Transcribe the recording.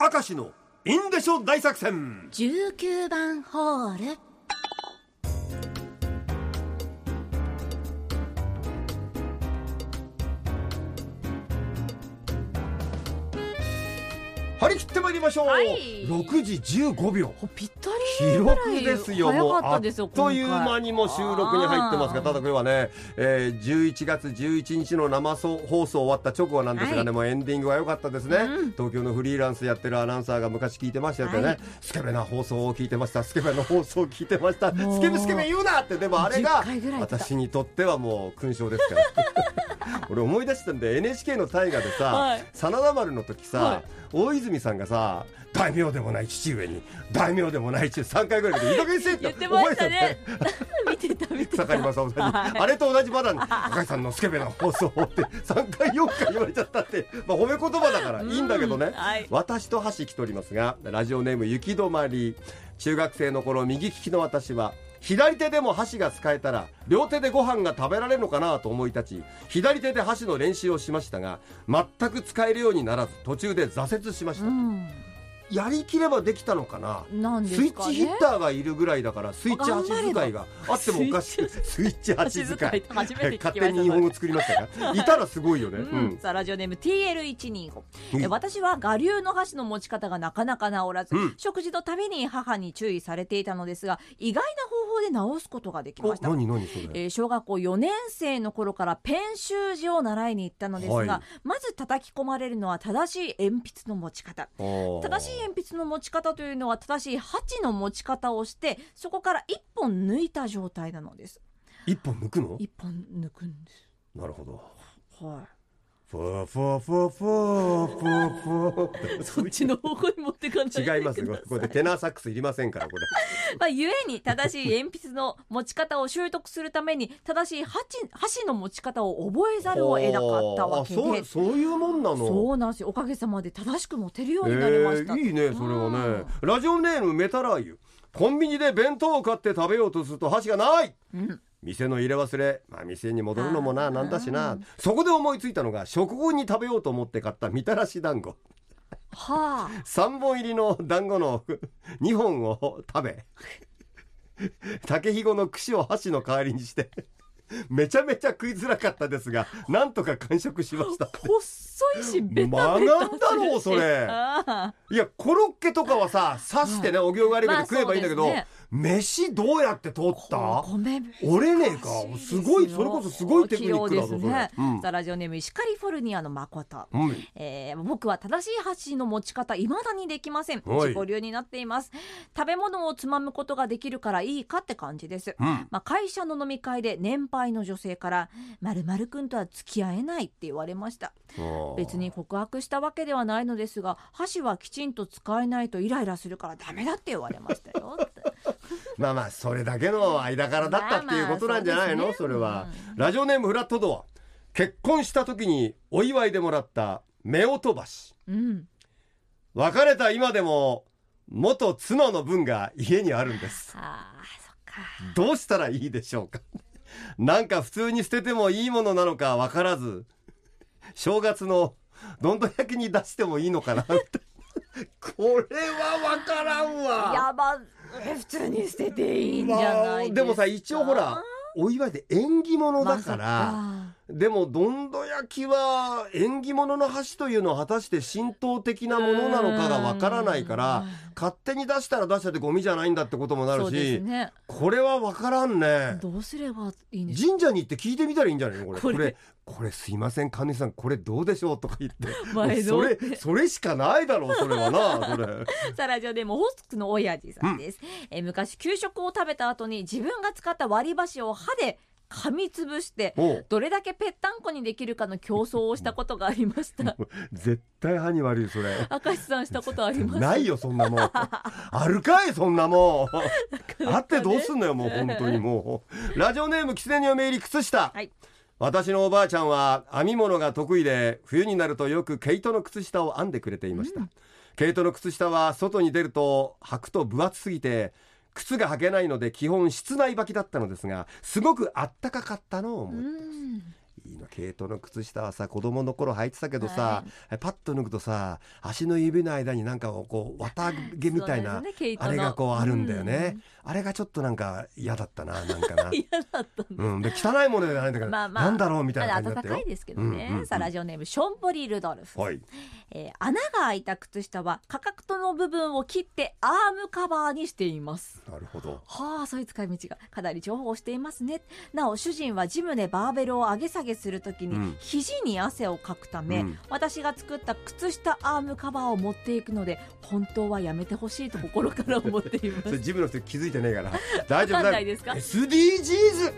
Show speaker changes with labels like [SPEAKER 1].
[SPEAKER 1] 明石のインデショ大作戦。
[SPEAKER 2] 19番ホール。
[SPEAKER 1] 張り切ってまいりましょう、
[SPEAKER 2] はい。
[SPEAKER 1] 6時15秒。
[SPEAKER 2] ぴった
[SPEAKER 1] 記
[SPEAKER 2] り。ぐらい
[SPEAKER 1] 録ですよ
[SPEAKER 2] 早
[SPEAKER 1] もうあっ
[SPEAKER 2] かったですよ
[SPEAKER 1] という間にもう収録に入ってますがただこれはね、えー、11月11日の生放送終わった直後なんですがね、
[SPEAKER 2] はい。
[SPEAKER 1] もうエンディングは良かったですね、
[SPEAKER 2] うん。
[SPEAKER 1] 東京のフリーランスやってるアナウンサーが昔聞いてましたよね、
[SPEAKER 2] はい。
[SPEAKER 1] スケベな放送を聞いてましたスケベな放送を聞いてました。スケベスケベ言うなってでもあれ
[SPEAKER 2] 10
[SPEAKER 1] が私にとってはもう勲章ですから俺思い出したんで NHK の大河でさ、
[SPEAKER 2] はい。
[SPEAKER 1] 真田丸の時さ、
[SPEAKER 2] はい。
[SPEAKER 1] 大泉さんがさ大名でもない父上に大名でもない父上3回ぐらいでいい加減にせえって
[SPEAKER 2] 言ってましたね。
[SPEAKER 1] 覚
[SPEAKER 2] 見てた見てた。
[SPEAKER 1] 草刈正雄さんに、
[SPEAKER 2] はい。
[SPEAKER 1] あれと同じパターン赤井さんのスケベな放送をって3回4回言われちゃったって、まあ、褒め言葉だからいいんだけどね、
[SPEAKER 2] うんはい。
[SPEAKER 1] 私と箸来ておりますがラジオネーム雪止まり。中学生の頃右利きの私は左手でも箸が使えたら両手でご飯が食べられるのかなと思い立ち左手で箸の練習をしましたが全く使えるようにならず途中で挫折しました、
[SPEAKER 2] うん。
[SPEAKER 1] やりきればできたのかな？
[SPEAKER 2] なんで
[SPEAKER 1] スイッチヒッターがいるぐらいだからスイッチ箸使いがあってもおかしい。スイッチ。箸使い。勝手に日本語作りましたがいたらすごいよね、
[SPEAKER 2] う
[SPEAKER 1] うん。ん
[SPEAKER 2] さあラジオネーム TL125、
[SPEAKER 1] うん。
[SPEAKER 2] え私は我流の箸の持ち方がなかなか治らず、
[SPEAKER 1] うん。
[SPEAKER 2] 食事のたびに母に注意されていたのですが意外な方法で治すことができました。
[SPEAKER 1] お何何それ、
[SPEAKER 2] えー小学校4年生の頃からペン習字を習いに行ったのですが、
[SPEAKER 1] はい。
[SPEAKER 2] まず叩き込まれるのは正しい鉛筆の持ち方。正しい鉛筆の持ち方というのは正しい鉢の持ち方をしてそこから一本抜いた状態なのです。
[SPEAKER 1] 一本抜くの？
[SPEAKER 2] 一本抜くんで
[SPEAKER 1] なるほど。
[SPEAKER 2] すはい
[SPEAKER 1] ファファファファファファ
[SPEAKER 2] そっちの方向に持ってかないで
[SPEAKER 1] 違いますよ。これでテナーサックスいりませんからこれ。
[SPEAKER 2] まあ、ゆえに正しい鉛筆の持ち方を習得するために正しい箸箸の持ち方を覚えざるを得なかったわけ
[SPEAKER 1] あそう
[SPEAKER 2] で
[SPEAKER 1] そういうもんなの？
[SPEAKER 2] そうなんですよ。おかげさまで正しく持てるようになりました、
[SPEAKER 1] えーいいねそれはね。ラジオネームメタラー油。コンビニで弁当を買って食べようとすると箸がない。
[SPEAKER 2] うん
[SPEAKER 1] 店の入れ忘れ、まあ、店に戻るのもななんだしな。そこで思いついたのが食後に食べようと思って買ったみたらし団子。
[SPEAKER 2] はあ。
[SPEAKER 1] 3本入りの団子の2本を食べ竹ひごの串を箸の代わりにしてめちゃめちゃ食いづらかったですがなんとか完食しました。
[SPEAKER 2] 細いしベタベタ
[SPEAKER 1] 曲がんだろうそれ。
[SPEAKER 2] ああ
[SPEAKER 1] いやコロッケとかはさ刺してねお行があるけど
[SPEAKER 2] まあ
[SPEAKER 1] 食えばいいんだけど、
[SPEAKER 2] そうですね
[SPEAKER 1] 飯どうやって取った？
[SPEAKER 2] 米
[SPEAKER 1] 折れねえかすごいそれこそすごいテクニックだぞ
[SPEAKER 2] ね。
[SPEAKER 1] うん。
[SPEAKER 2] ラジオネーム石カリフォルニアの誠
[SPEAKER 1] うん。
[SPEAKER 2] えー僕は正しい箸の持ち方未だにできません。
[SPEAKER 1] はい。
[SPEAKER 2] 自己流になっています。食べ物をつまむことができるからいいかって感じです。
[SPEAKER 1] うん。
[SPEAKER 2] まあ、会社の飲み会で年配の女性から「まるまるくんとは付き合えない」って言われました。別に告白したわけではないのですが箸はきちんと使えないとイライラするからダメだって言われましたよって
[SPEAKER 1] まあまあそれだけの間柄だったっていうことなんじゃないの、
[SPEAKER 2] まあまあ
[SPEAKER 1] それは
[SPEAKER 2] そうですね
[SPEAKER 1] ラジオネームフラットドア。結婚した時にお祝いでもらった夫婦箸
[SPEAKER 2] うん。
[SPEAKER 1] 別れた今でも元妻の分が家にあるんです。
[SPEAKER 2] あーそっか。
[SPEAKER 1] どうしたらいいでしょうか？なんか普通に捨ててもいいものなのかわからず正月のどんどん焼きに出してもいいのかな これは
[SPEAKER 2] 普通に捨てていいんじゃないですか、
[SPEAKER 1] まあでもさ一応ほらお祝いで縁起物だから、
[SPEAKER 2] ま
[SPEAKER 1] でもどんど焼きは縁起物の箸というのは果たして浸透的なものなのかがわからないから勝手に出したら出したってゴミじゃないんだってこともなるし、
[SPEAKER 2] ね。
[SPEAKER 1] これはわからんね。
[SPEAKER 2] どうすればいいんですか？
[SPEAKER 1] 神社に行って聞いてみたらいいんじゃないの？これ。
[SPEAKER 2] これ。
[SPEAKER 1] これすいません神主さんこれどうでしょうとか言って。
[SPEAKER 2] 前
[SPEAKER 1] それそれしかないだろうそれはな それ。
[SPEAKER 2] さあラジオでもホスクの親父さんです、えー昔給食を食べた後に自分が使った割り箸を歯で噛みつぶしてどれだけぺったんこにできるかの競争をしたことがありました。
[SPEAKER 1] 絶対歯に悪いよそれ。
[SPEAKER 2] 明石さんしたことあります？
[SPEAKER 1] ないよそんなもん。あるかいそんなもん。あってどうすんのよもう本当にもう。ラジオネーム狐におめ入り靴下、
[SPEAKER 2] はい。
[SPEAKER 1] 私のおばあちゃんは編み物が得意で冬になるとよく毛糸の靴下を編んでくれていました、毛糸の靴下は外に出ると履くと分厚すぎて靴が履けないので基本室内履きだったのですがすごくあったかかったのを思う、
[SPEAKER 2] うん。
[SPEAKER 1] い毛糸の靴下はさ子供の頃履いてたけどさ、
[SPEAKER 2] は
[SPEAKER 1] パッと脱ぐとさ足の指の間になんかこう綿毛みたいな、
[SPEAKER 2] ね
[SPEAKER 1] あれがこうあるんだよね、
[SPEAKER 2] うん。
[SPEAKER 1] あれがちょっとなんか嫌だったななんかな。
[SPEAKER 2] 嫌だった
[SPEAKER 1] うん、で汚いものじゃないんだから、
[SPEAKER 2] まあまあ。
[SPEAKER 1] なんだろうみたいな感じだったよ。
[SPEAKER 2] 暖かいですけどね、
[SPEAKER 1] うんうんうん。
[SPEAKER 2] さあラジオネームションボリ・ルドルフ、
[SPEAKER 1] はい。
[SPEAKER 2] えー穴が開いた靴下はかかとの部分を切ってアームカバーにしています。
[SPEAKER 1] なるほど。
[SPEAKER 2] はあそういう使い道がかなり重宝していますね。なお主人はジムでバーベルを上げ下げするときに、
[SPEAKER 1] うん。
[SPEAKER 2] 肘に汗をかくため、
[SPEAKER 1] うん。
[SPEAKER 2] 私が作った靴下アームカバーを持っていくので本当はやめてほしいと心から思っています。
[SPEAKER 1] ジムの人気づいてねえから。大丈夫。
[SPEAKER 2] わかんないですか
[SPEAKER 1] ？SDGs